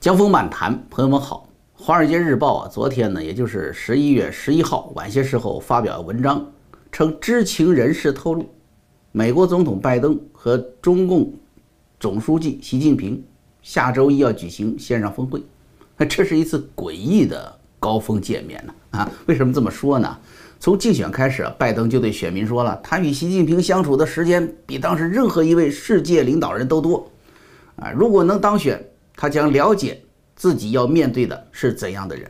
江峰漫谈，朋友们好。《华尔街日报》啊，昨天呢，也就是十一月十一号晚些时候发表文章，称知情人士透露，美国总统拜登和中共总书记习近平下周一要举行线上峰会。这是一次诡异的高峰见面呢？啊，为什么这么说呢？从竞选开始，拜登就对选民说了，他与习近平相处的时间比当时任何一位世界领导人都多。啊，如果能当选，他将了解。自己要面对的是怎样的人？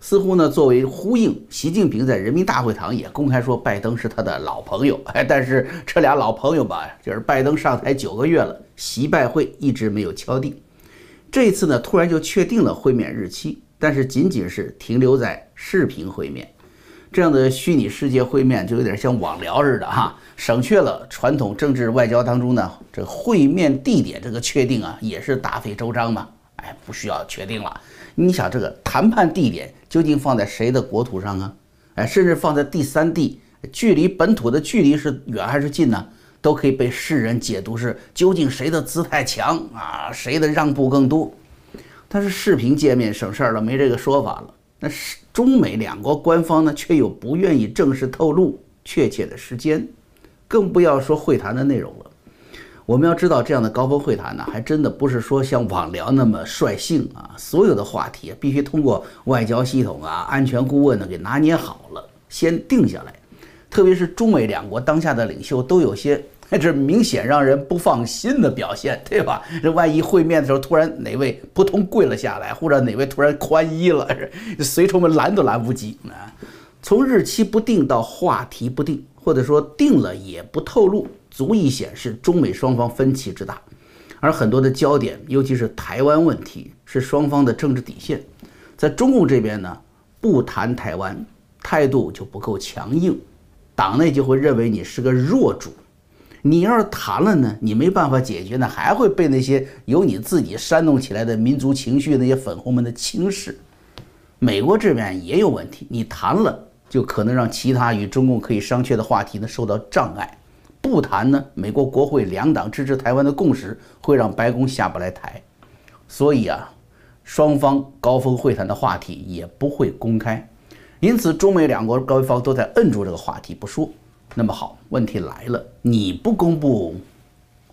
似乎呢，作为呼应，习近平在人民大会堂也公开说拜登是他的老朋友。哎，但是这俩老朋友吧，就是拜登上台九个月了，习拜会一直没有敲定。这次呢，突然就确定了会面日期，但是仅仅是停留在视频会面，这样的虚拟世界会面就有点像网聊似的哈，省去了传统政治外交当中呢这会面地点这个确定啊，也是大费周章嘛。哎，不需要确定了。你想，这个谈判地点究竟放在谁的国土上啊？哎，甚至放在第三地，距离本土的距离是远还是近呢？都可以被世人解读是究竟谁的姿态强啊，谁的让步更多。但是视频见面省事儿了，没这个说法了。那是中美两国官方呢，却又不愿意正式透露确切的时间，更不要说会谈的内容了。我们要知道，这样的高峰会谈呢，还真的不是说像网聊那么率性啊。所有的话题必须通过外交系统啊、安全顾问呢给拿捏好了，先定下来。特别是中美两国当下的领袖都有些这明显让人不放心的表现，对吧？这万一会面的时候突然哪位扑通跪了下来，或者哪位突然宽衣了，随从们拦都拦不及啊。从日期不定到话题不定，或者说定了也不透露。足以显示中美双方分歧之大，而很多的焦点，尤其是台湾问题，是双方的政治底线。在中共这边呢，不谈台湾，态度就不够强硬，党内就会认为你是个弱主。你要是谈了呢，你没办法解决呢，还会被那些由你自己煽动起来的民族情绪那些粉红们的轻视。美国这边也有问题，你谈了，就可能让其他与中共可以商榷的话题呢受到障碍。不谈呢，美国国会两党支持台湾的共识会让白宫下不来台，所以啊，双方高峰会谈的话题也不会公开，因此中美两国高方都在摁住这个话题不说。那么好，问题来了，你不公布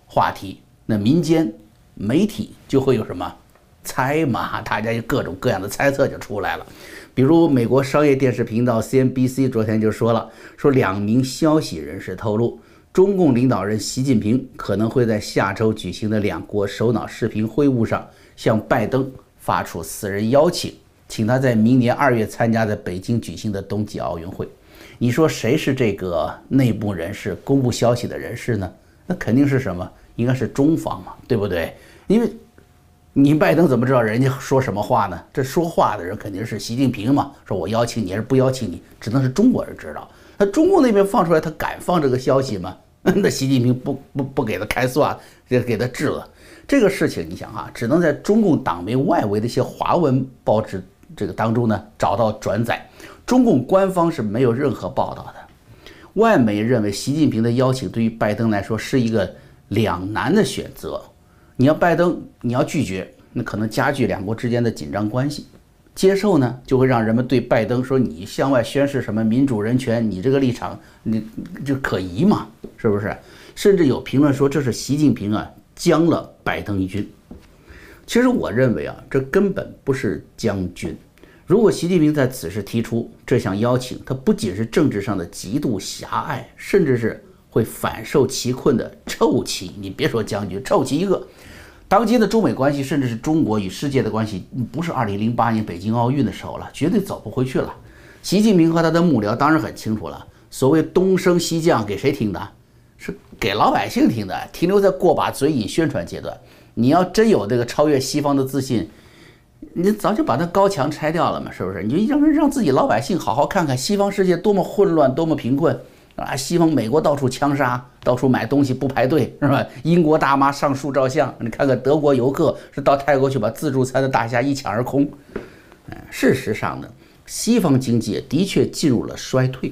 话题，那民间媒体就会有什么猜嘛？大家就各种各样的猜测就出来了。比如美国商业电视频道 CNBC 昨天就说了，说两名消息人士透露。中共领导人习近平可能会在下周举行的两国首脑视频会晤上向拜登发出私人邀请，请他在明年二月参加在北京举行的冬季奥运会。你说谁是这个内部人士、公布消息的人士呢？那肯定是什么？应该是中方嘛，对不对？因为你拜登怎么知道人家说什么话呢？这说话的人肯定是习近平嘛。说我邀请你，还是不邀请你，只能是中国人知道。那中共那边放出来，他敢放这个消息吗？那习近平不不不给他开算，给给他治了。这个事情你想哈，只能在中共党媒外围的一些华文报纸这个当中呢找到转载。中共官方是没有任何报道的。外媒认为习近平的邀请对于拜登来说是一个两难的选择。你要拜登，你要拒绝，那可能加剧两国之间的紧张关系。接受呢，就会让人们对拜登说你向外宣示什么民主人权，你这个立场你就可疑嘛，是不是？甚至有评论说这是习近平啊将了拜登一军。其实我认为啊，这根本不是将军。如果习近平在此时提出这项邀请，他不仅是政治上的极度狭隘，甚至是会反受其困的臭棋。你别说将军，臭棋一个。当今的中美关系，甚至是中国与世界的关系，不是2008年北京奥运的时候了，绝对走不回去了。习近平和他的幕僚当然很清楚了，所谓东升西降给谁听的？是给老百姓听的，停留在过把嘴瘾宣传阶段。你要真有这个超越西方的自信，你早就把那高墙拆掉了嘛，是不是？你就让让自己老百姓好好看看西方世界多么混乱，多么贫困。啊，西方美国到处枪杀，到处买东西不排队，是吧？英国大妈上树照相，你看看德国游客是到泰国去把自助餐的大虾一抢而空。哎，事实上呢，西方经济的确进入了衰退，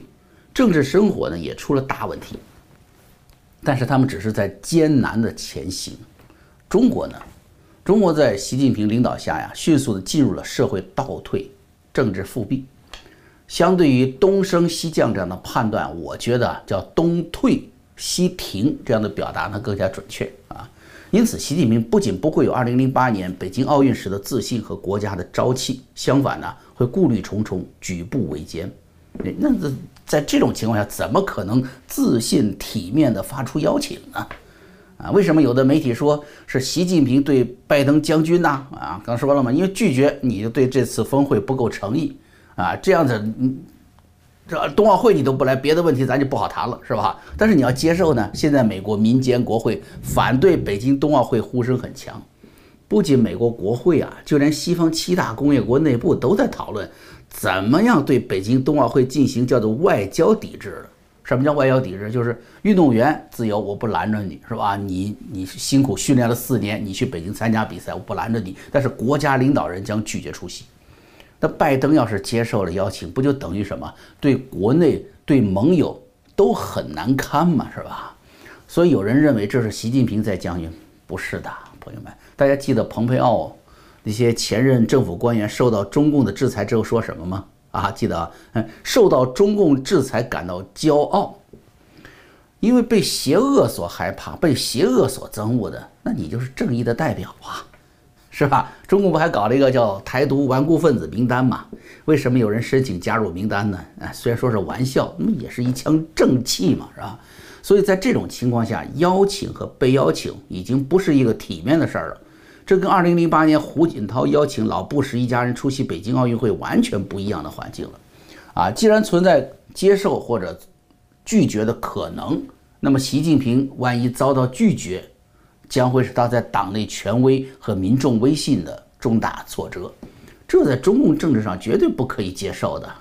政治生活呢也出了大问题。但是他们只是在艰难的前行，中国呢，中国在习近平领导下呀，迅速的进入了社会倒退、政治复辟。相对于东升西降这样的判断，我觉得叫东退西停这样的表达呢更加准确啊。因此，习近平不仅不会有2008年北京奥运时的自信和国家的朝气，相反呢，会顾虑重重，举步维艰。那这在这种情况下，怎么可能自信体面地发出邀请呢？啊，为什么有的媒体说是习近平对拜登将军呢？啊，刚说了嘛，因为拒绝你就对这次峰会不够诚意啊，这样子，这冬奥会你都不来，别的问题咱就不好谈了，是吧？但是你要接受呢，现在美国民间国会反对北京冬奥会呼声很强，不仅美国国会啊，就连西方七大工业国内部都在讨论怎么样对北京冬奥会进行叫做外交抵制了。什么叫外交抵制？就是运动员自由，我不拦着你，是吧？你你辛苦训练了四年，你去北京参加比赛，我不拦着你。但是国家领导人将拒绝出席。那拜登要是接受了邀请，不就等于什么？对国内对盟友都很难堪嘛，是吧？所以有人认为这是习近平在将军，不是的，朋友们，大家记得蓬佩奥那些前任政府官员受到中共的制裁之后说什么吗？啊，记得啊，受到中共制裁感到骄傲，因为被邪恶所害怕，被邪恶所憎恶的，那你就是正义的代表啊，是吧？中共不还搞了一个叫“台独顽固分子名单”吗？为什么有人申请加入名单呢？啊，虽然说是玩笑，那么也是一腔正气嘛，是吧？所以在这种情况下，邀请和被邀请已经不是一个体面的事儿了。这跟2008年胡锦涛邀请老布什一家人出席北京奥运会完全不一样的环境了，啊，既然存在接受或者拒绝的可能，那么习近平万一遭到拒绝，将会是他在党内权威和民众威信的重大挫折，这在中共政治上绝对不可以接受的。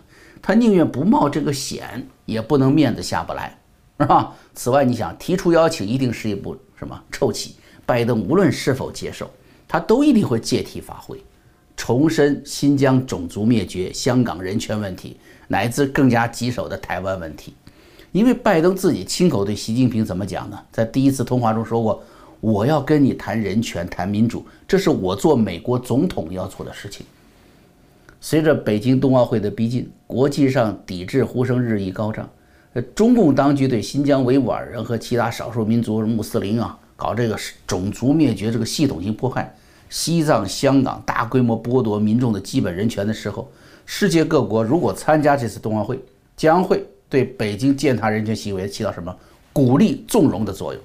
他宁愿不冒这个险，也不能面子下不来，是吧？此外，你想提出邀请，一定是一部什么臭棋？拜登无论是否接受。他都一定会借题发挥，重申新疆种族灭绝、香港人权问题，乃至更加棘手的台湾问题。因为拜登自己亲口对习近平怎么讲呢？在第一次通话中说过：“我要跟你谈人权、谈民主，这是我做美国总统要做的事情。”随着北京冬奥会的逼近，国际上抵制呼声日益高涨。中共当局对新疆维吾尔人和其他少数民族穆斯林啊。搞这个种族灭绝，这个系统性迫害，西藏、香港大规模剥夺民众的基本人权的时候，世界各国如果参加这次冬奥会，将会对北京践踏人权行为起到什么鼓励纵容的作用？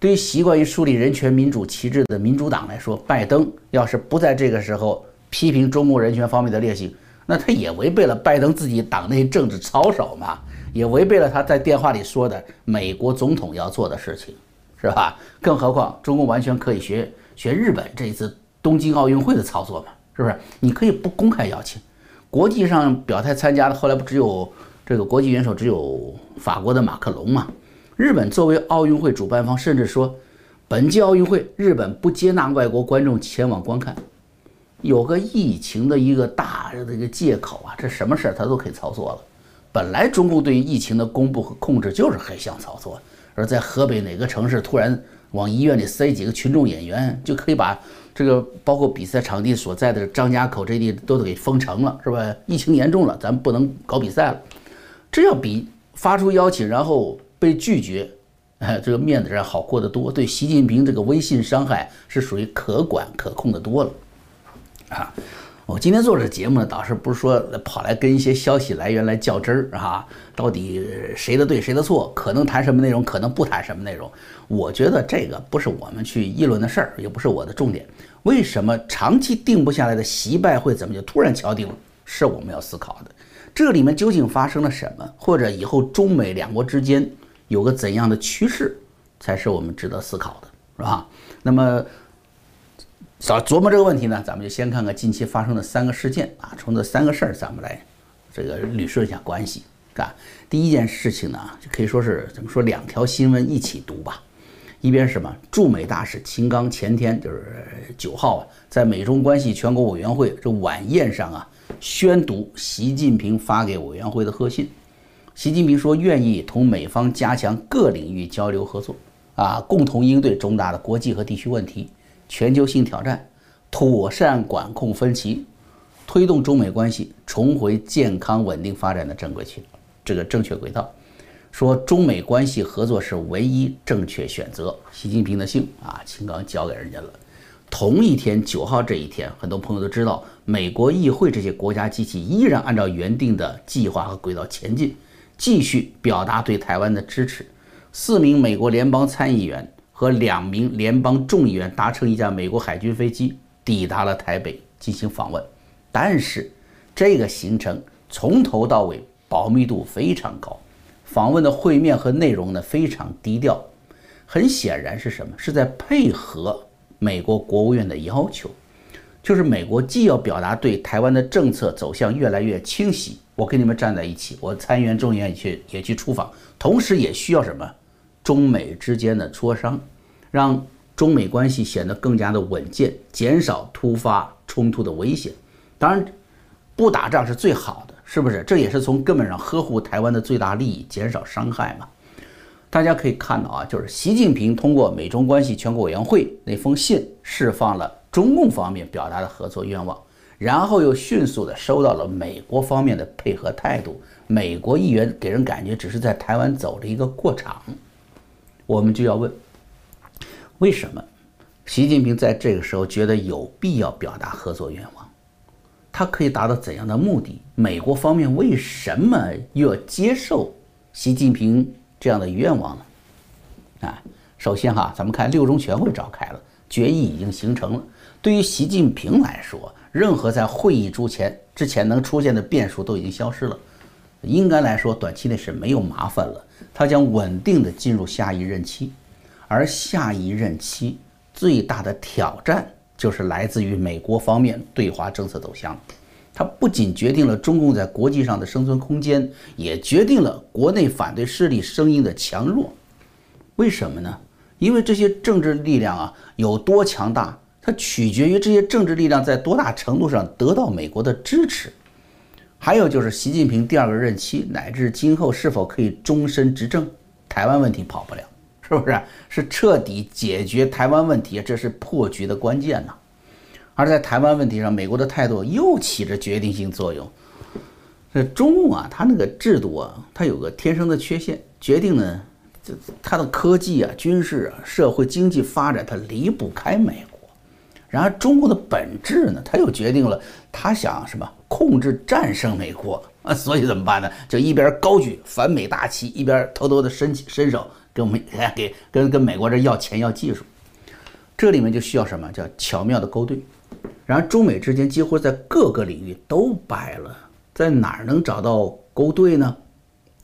对于习惯于树立人权民主旗帜的民主党来说，拜登要是不在这个时候批评中共人权方面的劣行，那他也违背了拜登自己党内政治操守嘛，也违背了他在电话里说的美国总统要做的事情。是吧？更何况中共完全可以学学日本这一次东京奥运会的操作嘛？是不是？你可以不公开邀请，国际上表态参加的，后来不只有这个国际元首，只有法国的马克龙嘛？日本作为奥运会主办方，甚至说本届奥运会日本不接纳外国观众前往观看，有个疫情的一个大的一个借口啊，这什么事儿他都可以操作了。本来中共对于疫情的公布和控制就是黑箱操作。而在河北哪个城市突然往医院里塞几个群众演员，就可以把这个包括比赛场地所在的张家口这地都给封城了，是吧？疫情严重了，咱们不能搞比赛了。这要比发出邀请然后被拒绝，哎，这个面子上好过得多。对习近平这个微信伤害是属于可管可控的多了，啊。我今天做这节目呢，倒是不是说跑来跟一些消息来源来较真儿啊？到底谁的对谁的错？可能谈什么内容，可能不谈什么内容？我觉得这个不是我们去议论的事儿，也不是我的重点。为什么长期定不下来的习拜会怎么就突然敲定了？是我们要思考的。这里面究竟发生了什么？或者以后中美两国之间有个怎样的趋势，才是我们值得思考的，是吧？那么。早琢磨这个问题呢，咱们就先看看近期发生的三个事件啊，从这三个事儿咱们来这个捋顺一下关系。啊，第一件事情呢，可以说是怎么说，两条新闻一起读吧。一边是什么？驻美大使秦刚前天就是九号啊，在美中关系全国委员会这晚宴上啊，宣读习近平发给委员会的贺信。习近平说，愿意同美方加强各领域交流合作，啊，共同应对重大的国际和地区问题。全球性挑战，妥善管控分歧，推动中美关系重回健康稳定发展的正轨去，这个正确轨道。说中美关系合作是唯一正确选择。习近平的信啊，秦刚交给人家了。同一天，九号这一天，很多朋友都知道，美国议会这些国家机器依然按照原定的计划和轨道前进，继续表达对台湾的支持。四名美国联邦参议员和两名联邦众议员搭乘一架美国海军飞机抵达了台北进行访问，但是这个行程从头到尾保密度非常高。访问的会面和内容呢非常低调，很显然是什么？是在配合美国国务院的要求，就是美国既要表达对台湾的政策走向越来越清晰，我跟你们站在一起，我参议员、众议员也去也去出访，同时也需要什么？中美之间的磋商，让中美关系显得更加的稳健，减少突发冲突的危险。当然，不打仗是最好的。是不是？这也是从根本上呵护台湾的最大利益，减少伤害嘛？大家可以看到啊，就是习近平通过美中关系全国委员会那封信，释放了中共方面表达的合作愿望，然后又迅速的收到了美国方面的配合态度。美国议员给人感觉只是在台湾走了一个过场。我们就要问，为什么习近平在这个时候觉得有必要表达合作愿望？他可以达到怎样的目的？美国方面为什么又要接受习近平这样的愿望呢？啊，首先哈，咱们看六中全会召开了，决议已经形成了。对于习近平来说，任何在会议之前之前能出现的变数都已经消失了，应该来说短期内是没有麻烦了。他将稳定的进入下一任期，而下一任期最大的挑战。就是来自于美国方面对华政策走向，它不仅决定了中共在国际上的生存空间，也决定了国内反对势力声音的强弱。为什么呢？因为这些政治力量啊有多强大，它取决于这些政治力量在多大程度上得到美国的支持。还有就是习近平第二个任期乃至今后是否可以终身执政，台湾问题跑不了。是不是是彻底解决台湾问题？这是破局的关键呢。而在台湾问题上，美国的态度又起着决定性作用。这中共啊，它那个制度啊，它有个天生的缺陷，决定呢，这它的科技啊、军事啊、社会经济发展，它离不开美国。然而，中国的本质呢，它又决定了，他想什么控制、战胜美国啊？所以怎么办呢？就一边高举反美大旗，一边偷偷的伸起伸手。跟我们 给跟跟美国这要钱要技术，这里面就需要什么叫巧妙的勾兑。然而中美之间几乎在各个领域都掰了，在哪儿能找到勾兑呢？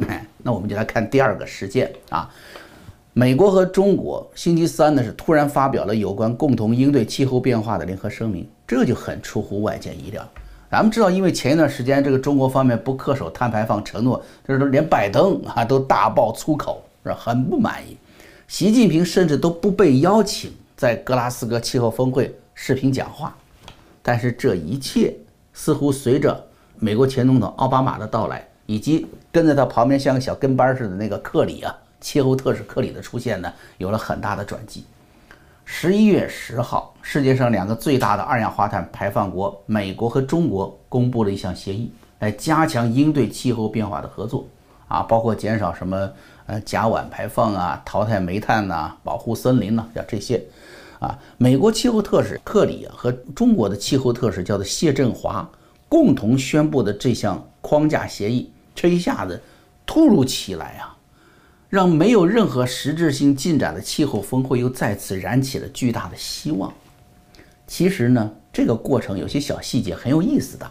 哎，那我们就来看第二个事件啊，美国和中国星期三呢是突然发表了有关共同应对气候变化的联合声明，这就很出乎外界意料。咱们知道，因为前一段时间这个中国方面不恪守碳排放承诺，就是连拜登啊都大爆粗口。是很不满意，习近平甚至都不被邀请在格拉斯哥气候峰会视频讲话。但是这一切似乎随着美国前总统奥巴马的到来，以及跟在他旁边像个小跟班似的那个克里啊，气候特使克里的出现呢，有了很大的转机。十一月十号，世界上两个最大的二氧化碳排放国美国和中国公布了一项协议，来加强应对气候变化的合作。啊，包括减少什么呃甲烷排放啊，淘汰煤炭呐，保护森林呐，像这些。啊，美国气候特使克里和中国的气候特使叫做谢振华共同宣布的这项框架协议，这一下子突如其来啊，让没有任何实质性进展的气候峰会又再次燃起了巨大的希望。其实呢，这个过程有些小细节很有意思的。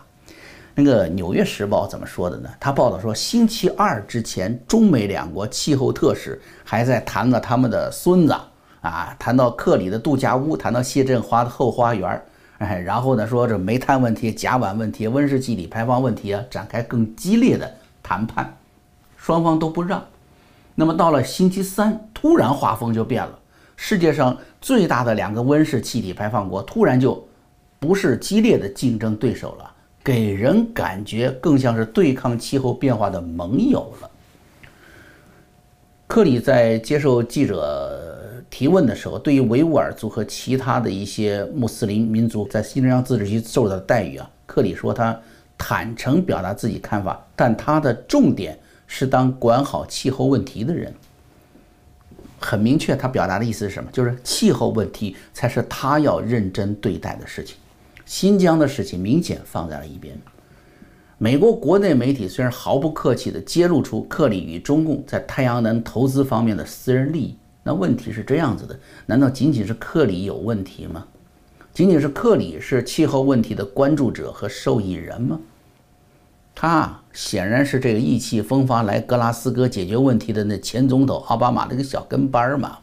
那个《纽约时报》怎么说的呢？他报道说，星期二之前，中美两国气候特使还在谈了他们的孙子啊，谈到克里的度假屋，谈到谢振华的后花园，哎，然后呢，说这煤炭问题、甲烷问题、温室气体排放问题啊，展开更激烈的谈判，双方都不让。那么到了星期三，突然画风就变了，世界上最大的两个温室气体排放国突然就不是激烈的竞争对手了。给人感觉更像是对抗气候变化的盟友了。克里在接受记者提问的时候，对于维吾尔族和其他的一些穆斯林民族在新疆自治区受到的待遇啊，克里说他坦诚表达自己看法，但他的重点是当管好气候问题的人。很明确，他表达的意思是什么？就是气候问题才是他要认真对待的事情，新疆的事情明显放在了一边。美国国内媒体虽然毫不客气地揭露出克里与中共在太阳能投资方面的私人利益，那问题是这样子的：难道仅仅是克里有问题吗？仅仅是克里是气候问题的关注者和受益人吗？他显然是这个意气风发来格拉斯哥解决问题的那前总统奥巴马的一个小跟班嘛。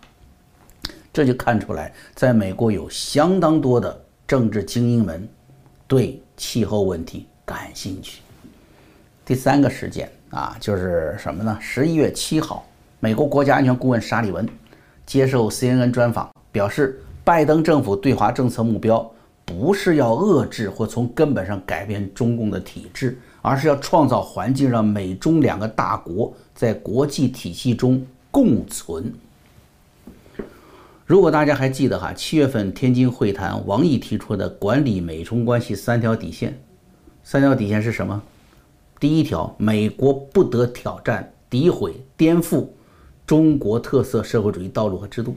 这就看出来，在美国有相当多的政治精英们对气候问题感兴趣。第三个事件啊，就是什么呢？十一月七号，美国国家安全顾问沙利文接受 CNN 专访，表示，拜登政府对华政策目标不是要遏制或从根本上改变中共的体制，而是要创造环境，让美中两个大国在国际体系中共存。如果大家还记得哈，七月份天津会谈，王毅提出的管理美中关系三条底线，三条底线是什么？第一条，美国不得挑战、诋毁、颠覆中国特色社会主义道路和制度；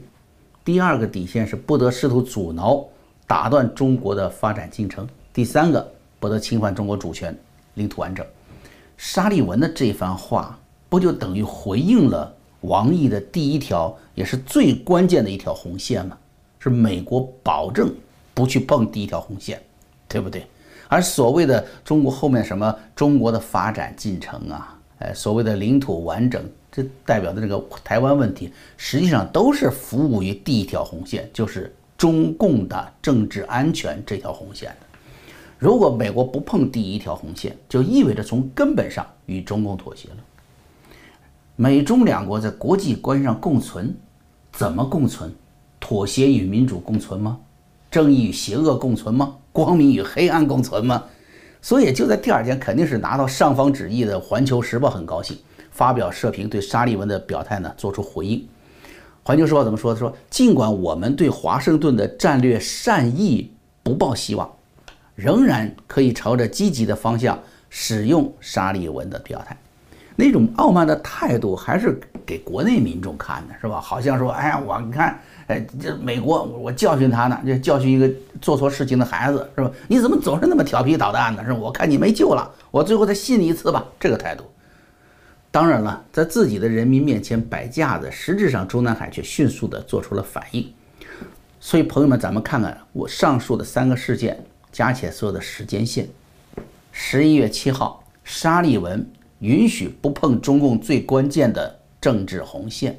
第二个底线是不得试图阻挠、打断中国的发展进程；第三个，不得侵犯中国主权、领土完整。沙利文的这番话，不就等于回应了王毅的第一条，也是最关键的一条红线吗？是美国保证不去碰第一条红线，对不对？而所谓的中国后面什么中国的发展进程啊，哎，所谓的领土完整，这代表的这个台湾问题，实际上都是服务于第一条红线，就是中共的政治安全这条红线的。如果美国不碰第一条红线，就意味着从根本上与中共妥协了。美中两国在国际关系上共存，怎么共存？妥协与民主共存吗？正义与邪恶共存吗？光明与黑暗共存吗？所以就在第二天，肯定是拿到上方旨意的《环球时报》很高兴，发表社评对沙利文的表态呢做出回应。《环球时报》怎么说？他说：“尽管我们对华盛顿的战略善意不抱希望，仍然可以朝着积极的方向使用沙利文的表态。那种傲慢的态度，还是给国内民众看的，是吧？好像说，哎呀，我你看。”哎，这美国，我教训他呢，就教训一个做错事情的孩子，是吧？你怎么总是那么调皮捣蛋呢？是吧？我看你没救了，我最后再信你一次吧。这个态度，当然了，在自己的人民面前摆架子，实质上中南海却迅速地做出了反应。所以，朋友们，咱们看看我上述的三个事件加起来所有的时间线：十一月七号，沙利文允许不碰中共最关键的政治红线；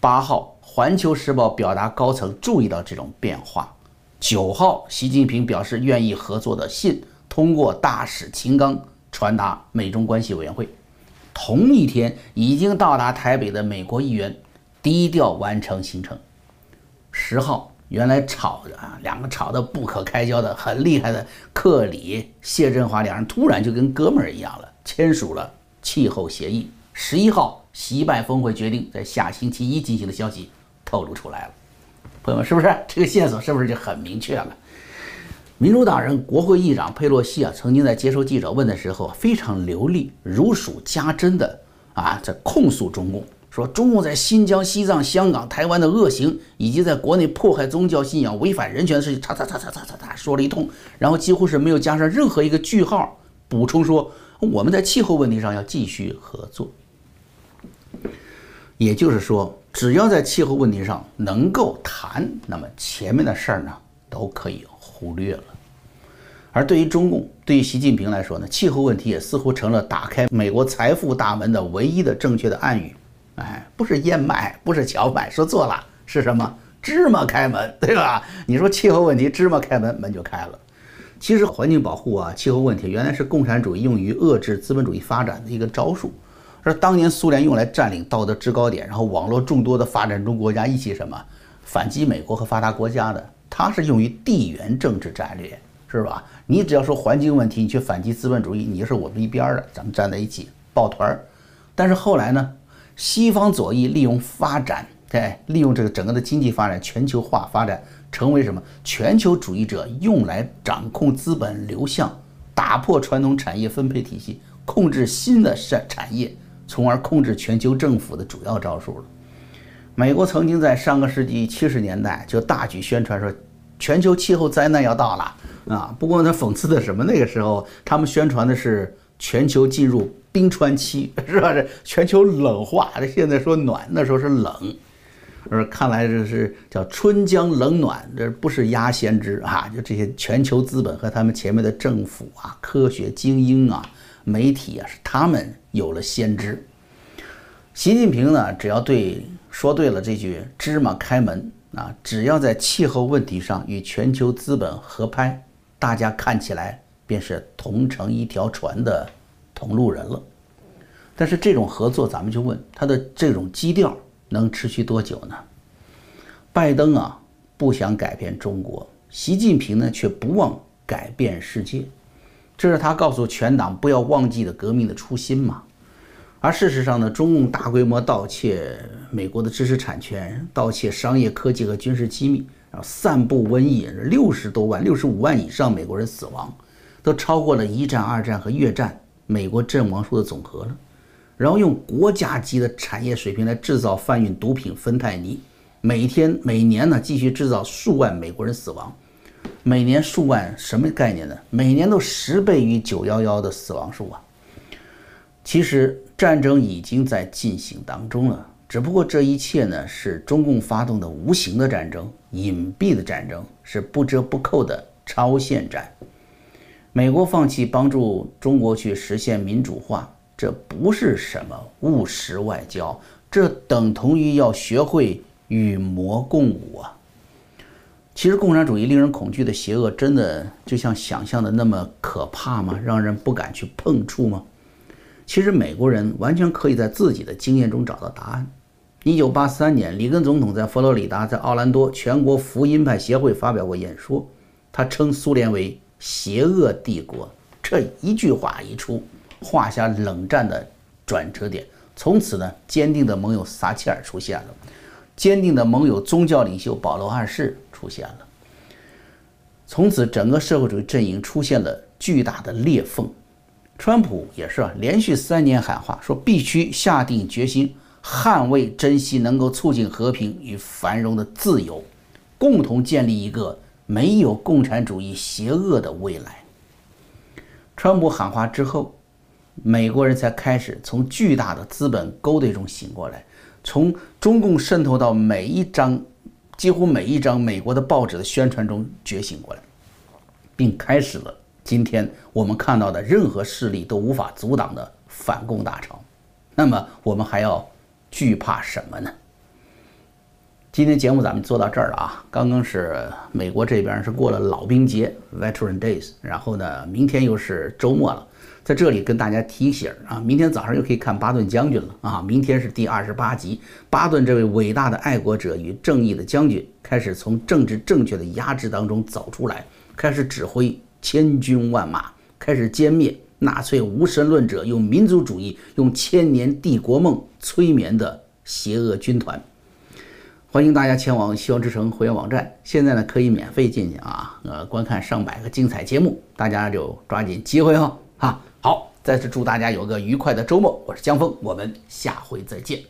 八号。《环球时报》表达高层注意到这种变化。九号，习近平表示愿意合作的信通过大使秦刚传达美中关系委员会。同一天，已经到达台北的美国议员低调完成行程。十号，原来吵的啊，两个吵得不可开交的很厉害的克里、谢振华两人突然就跟哥们儿一样了，签署了气候协议。十一号，习拜峰会决定在下星期一进行的消息。透露出来了，朋友们，是不是这个线索是不是就很明确了？民主党人国会议长佩洛西啊，曾经在接受记者问的时候非常流利、如数家珍的啊，在控诉中共，说中共在新疆、西藏、香港、台湾的恶行，以及在国内迫害宗教信仰、违反人权的事情，他他他他他他说了一通，然后几乎是没有加上任何一个句号，补充说我们在气候问题上要继续合作。也就是说。只要在气候问题上能够谈，那么前面的事儿呢都可以忽略了。而对于中共，对于习近平来说呢，气候问题也似乎成了打开美国财富大门的唯一的正确的暗语。哎，不是燕麦，不是荞麦，说错了，是什么？芝麻开门，对吧？你说气候问题，芝麻开门，门就开了。其实环境保护啊，气候问题原来是共产主义用于遏制资本主义发展的一个招数。是当年苏联用来占领道德制高点，然后网络众多的发展中国家一起什么反击美国和发达国家的，它是用于地缘政治战略，是吧？你只要说环境问题，你去反击资本主义，你就是我们一边的，咱们站在一起抱团儿。但是后来呢，西方左翼利用发展对，利用这个整个的经济发展全球化发展，成为什么全球主义者用来掌控资本流向、打破传统产业分配体系、控制新的产产业，从而控制全球政府的主要招数了。美国曾经在上个世纪七十年代就大举宣传说，全球气候灾难要到了啊！不过呢，讽刺的什么？那个时候他们宣传的是全球进入冰川期，是吧？这全球冷化，这现在说暖，那时候是冷。而看来这是叫春江冷暖，这不是鸭先知啊！就这些全球资本和他们前面的政府啊、科学精英啊、媒体啊，是他们有了先知。习近平呢，只要对。说对了，这句芝麻开门啊，只要在气候问题上与全球资本合拍，大家看起来便是同乘一条船的同路人了。但是这种合作，咱们就问他的这种基调能持续多久呢？拜登啊不想改变中国，习近平呢却不忘改变世界，这是他告诉全党不要忘记的革命的初心嘛。而事实上呢，中共大规模盗窃美国的知识产权、盗窃商业科技和军事机密，然后散布瘟疫，六十多万、六十五万以上美国人死亡，都超过了一战、二战和越战美国阵亡数的总和了。然后用国家级的产业水平来制造贩运毒品芬太尼，每天、每年呢继续制造数万美国人死亡，每年数万什么概念呢？每年都十倍于九幺幺的死亡数啊！其实。战争已经在进行当中了，只不过这一切呢是中共发动的无形的战争、隐蔽的战争，是不折不扣的超限战。美国放弃帮助中国去实现民主化，这不是什么务实外交，这等同于要学会与魔共舞啊！其实共产主义令人恐惧的邪恶，真的就像想象的那么可怕吗？让人不敢去碰触吗？其实美国人完全可以在自己的经验中找到答案。一九八三年，里根总统在佛罗里达，在奥兰多全国福音派协会发表过演说，他称苏联为“邪恶帝国”。这一句话一出，画下冷战的转折点。从此呢，坚定的盟友撒切尔出现了，坚定的盟友宗教领袖保罗二世出现了。从此，整个社会主义阵营出现了巨大的裂缝。川普也是啊，连续三年喊话说必须下定决心捍卫、珍惜能够促进和平与繁荣的自由，共同建立一个没有共产主义邪恶的未来。川普喊话之后，美国人才开始从巨大的资本勾兑中醒过来，从中共渗透到每一张、几乎每一张美国的报纸的宣传中觉醒过来，并开始了。今天我们看到的任何势力都无法阻挡的反共大潮，那么我们还要惧怕什么呢？今天节目咱们做到这儿了啊！刚刚是美国这边是过了老兵节 （Veteran Days），然后呢，明天又是周末了，在这里跟大家提醒啊，明天早上又可以看巴顿将军了啊！明天是第二十八集，巴顿这位伟大的爱国者与正义的将军开始从政治正确的压制当中走出来，开始指挥。千军万马开始歼灭纳粹无神论者用民族主义、用千年帝国梦催眠的邪恶军团。欢迎大家前往希望之城会员网站，现在呢可以免费进去啊，呃，观看上百个精彩节目，大家就抓紧机会哦！哈，好，再次祝大家有个愉快的周末。我是江峰，我们下回再见。